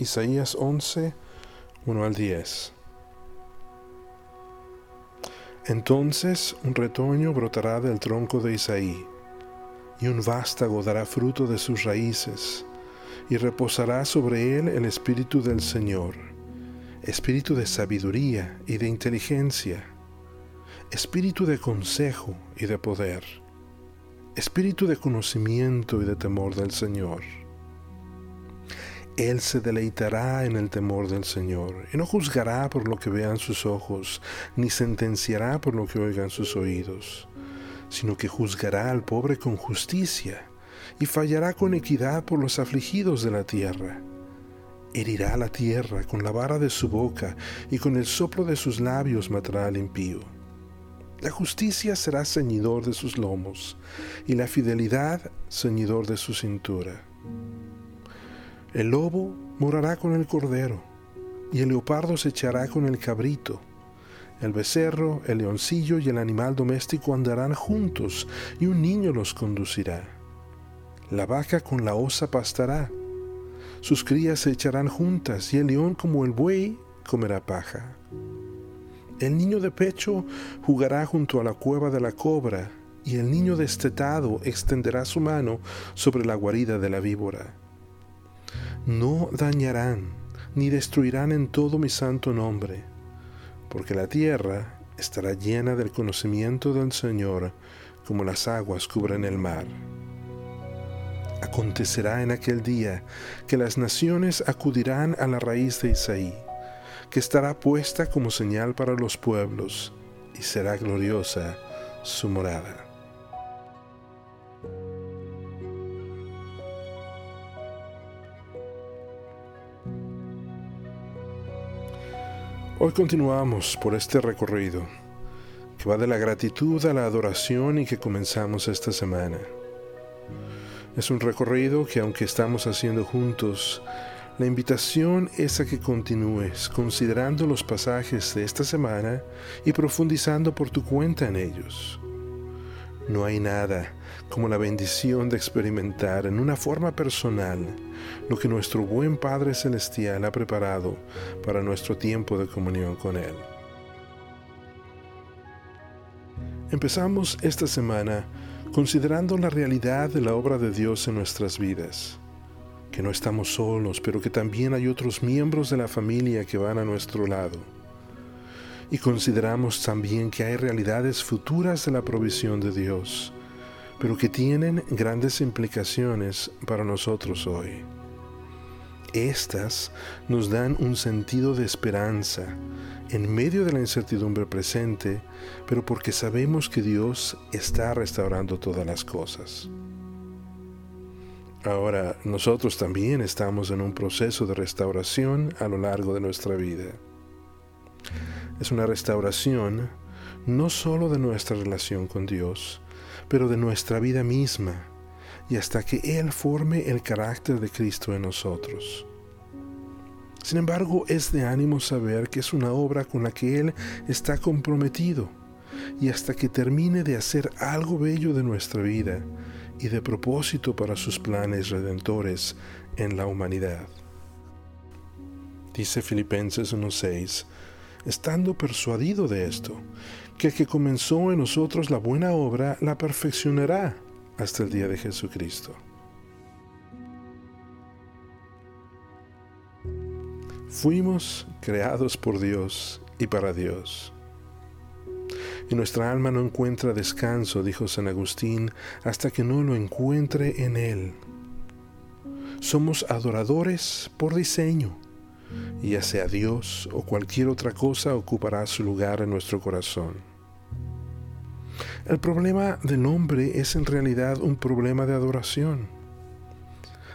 Isaías 11, 1 al 10. Entonces un retoño brotará del tronco de Isaí, y un vástago dará fruto de sus raíces, y reposará sobre él el espíritu del Señor, espíritu de sabiduría y de inteligencia, espíritu de consejo y de poder, espíritu de conocimiento y de temor del Señor él se deleitará en el temor del Señor, y no juzgará por lo que vean sus ojos, ni sentenciará por lo que oigan sus oídos, sino que juzgará al pobre con justicia, y fallará con equidad por los afligidos de la tierra. Herirá la tierra con la vara de su boca, y con el soplo de sus labios matará al impío. La justicia será ceñidor de sus lomos, y la fidelidad ceñidor de su cintura. El lobo morará con el cordero, y el leopardo se echará con el cabrito. El becerro, el leoncillo y el animal doméstico andarán juntos, y un niño los conducirá. La vaca con la osa pastará. Sus crías se echarán juntas, y el león como el buey comerá paja. El niño de pecho jugará junto a la cueva de la cobra, y el niño destetado extenderá su mano sobre la guarida de la víbora no dañarán ni destruirán en todo mi santo nombre, porque la tierra estará llena del conocimiento del Señor como las aguas cubren el mar. Acontecerá en aquel día que las naciones acudirán a la raíz de Isaí, que estará puesta como señal para los pueblos, y será gloriosa su morada. Hoy continuamos por este recorrido que va de la gratitud a la adoración y que comenzamos esta semana. Es un recorrido que aunque estamos haciendo juntos, la invitación es a que continúes considerando los pasajes de esta semana y profundizando por tu cuenta en ellos. No hay nada como la bendición de experimentar en una forma personal lo que nuestro buen Padre Celestial ha preparado para nuestro tiempo de comunión con Él. Empezamos esta semana considerando la realidad de la obra de Dios en nuestras vidas, que no estamos solos, pero que también hay otros miembros de la familia que van a nuestro lado y consideramos también que hay realidades futuras de la provisión de Dios, pero que tienen grandes implicaciones para nosotros hoy. Estas nos dan un sentido de esperanza en medio de la incertidumbre presente, pero porque sabemos que Dios está restaurando todas las cosas. Ahora, nosotros también estamos en un proceso de restauración a lo largo de nuestra vida es una restauración no sólo de nuestra relación con Dios, pero de nuestra vida misma, y hasta que Él forme el carácter de Cristo en nosotros. Sin embargo, es de ánimo saber que es una obra con la que Él está comprometido, y hasta que termine de hacer algo bello de nuestra vida y de propósito para sus planes redentores en la humanidad. Dice Filipenses 1.6, estando persuadido de esto, que el que comenzó en nosotros la buena obra la perfeccionará hasta el día de Jesucristo. Fuimos creados por Dios y para Dios. Y nuestra alma no encuentra descanso, dijo San Agustín, hasta que no lo encuentre en Él. Somos adoradores por diseño ya sea Dios o cualquier otra cosa ocupará su lugar en nuestro corazón. El problema del hombre es en realidad un problema de adoración,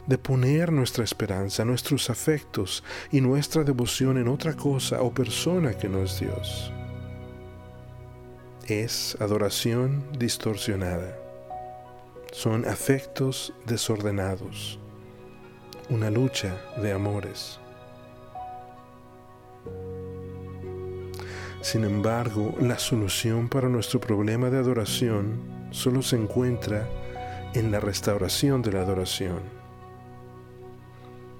de poner nuestra esperanza, nuestros afectos y nuestra devoción en otra cosa o persona que no es Dios. Es adoración distorsionada. Son afectos desordenados. Una lucha de amores. Sin embargo, la solución para nuestro problema de adoración solo se encuentra en la restauración de la adoración.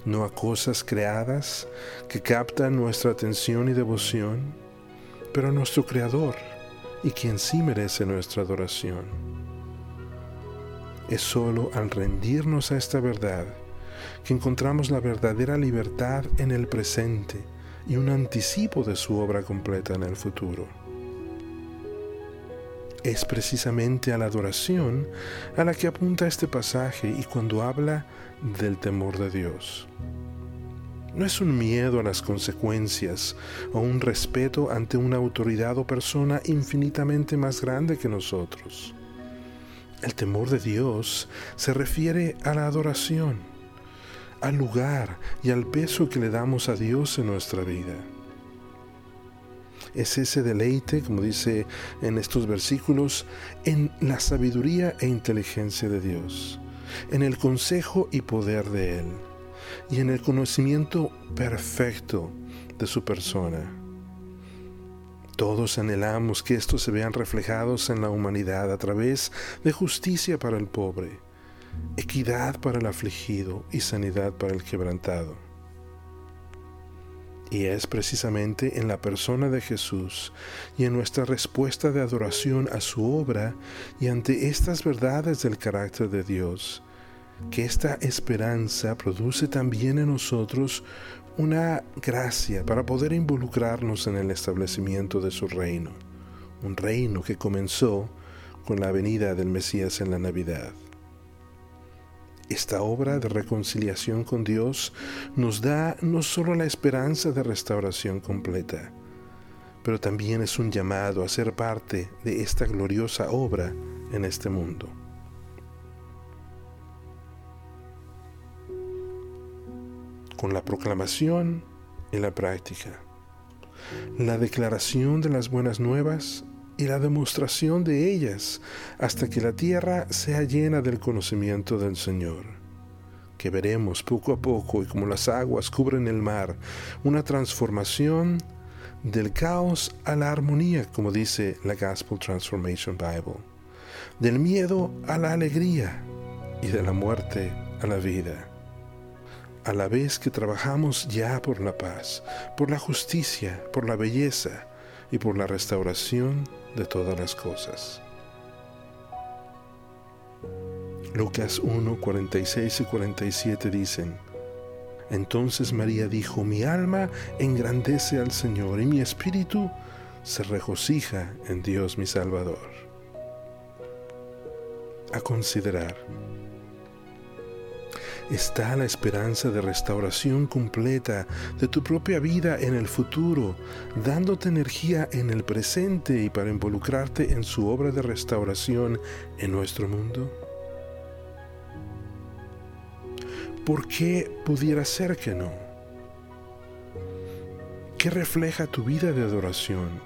no a cosas creadas que captan nuestra atención y devoción, pero a nuestro Creador y quien sí merece nuestra adoración. Es solo al rendirnos a esta verdad que encontramos la verdadera libertad en el presente y un anticipo de su obra completa en el futuro. Es precisamente a la adoración a la que apunta este pasaje y cuando habla del temor de Dios. No es un miedo a las consecuencias o un respeto ante una autoridad o persona infinitamente más grande que nosotros. El temor de Dios se refiere a la adoración, al lugar y al peso que le damos a Dios en nuestra vida es ese deleite, como dice en estos versículos, en la sabiduría e inteligencia de Dios, en el consejo y poder de Él, y en el conocimiento perfecto de su persona. Todos anhelamos que estos se vean reflejados en la humanidad a través de justicia para el pobre, equidad para el afligido y sanidad para el quebrantado. Y es precisamente en la persona de Jesús y en nuestra respuesta de adoración a su obra y ante estas verdades del carácter de Dios, que esta esperanza produce también en nosotros una gracia para poder involucrarnos en el establecimiento de su reino, un reino que comenzó con la venida del Mesías en la Navidad. Esta obra de reconciliación con Dios nos da no solo la esperanza de restauración completa, pero también es un llamado a ser parte de esta gloriosa obra en este mundo. Con la proclamación y la práctica, la declaración de las buenas nuevas y la demostración de ellas hasta que la tierra sea llena del conocimiento del Señor, que veremos poco a poco y como las aguas cubren el mar, una transformación del caos a la armonía, como dice la Gospel Transformation Bible, del miedo a la alegría y de la muerte a la vida. A la vez que trabajamos ya por la paz, por la justicia, por la belleza y por la restauración de todas las cosas. Lucas 1, 46 y 47 dicen, Entonces María dijo, mi alma engrandece al Señor y mi espíritu se regocija en Dios mi Salvador. A considerar está la esperanza de restauración completa de tu propia vida en el futuro, dándote energía en el presente y para involucrarte en su obra de restauración en nuestro mundo? ¿Por qué pudiera ser que no? ¿Qué refleja tu vida de adoración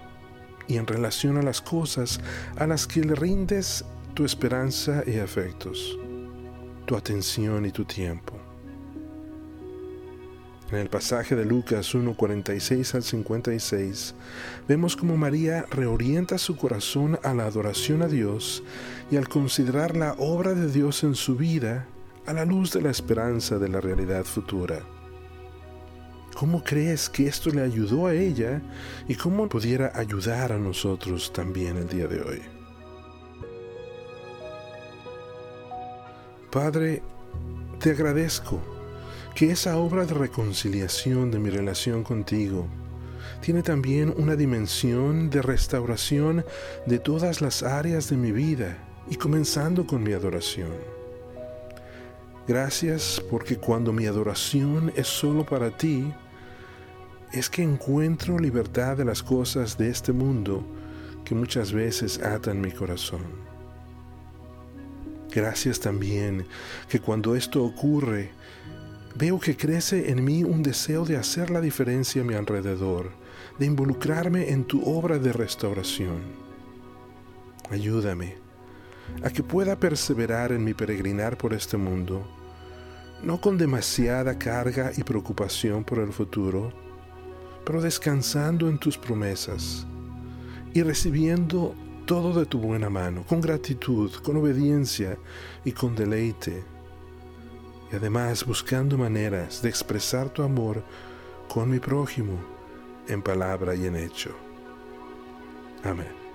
y en relación a las cosas a las que le rindes tu esperanza y afectos? Tu atención y tu tiempo. En el pasaje de Lucas 1:46 al 56, vemos cómo María reorienta su corazón a la adoración a Dios y al considerar la obra de Dios en su vida a la luz de la esperanza de la realidad futura. ¿Cómo crees que esto le ayudó a ella y cómo pudiera ayudar a nosotros también el día de hoy? Padre, te agradezco que esa obra de reconciliación de mi relación contigo tiene también una dimensión de restauración de todas las áreas de mi vida y comenzando con mi adoración. Gracias porque cuando mi adoración es solo para ti, es que encuentro libertad de las cosas de este mundo que muchas veces atan mi corazón. Gracias también que cuando esto ocurre, veo que crece en mí un deseo de hacer la diferencia a mi alrededor, de involucrarme en tu obra de restauración. Ayúdame a que pueda perseverar en mi peregrinar por este mundo, no con demasiada carga y preocupación por el futuro, pero descansando en tus promesas y recibiendo todo de tu buena mano, con gratitud, con obediencia y con deleite, y además buscando maneras de expresar tu amor con mi prójimo en palabra y en hecho. Amén.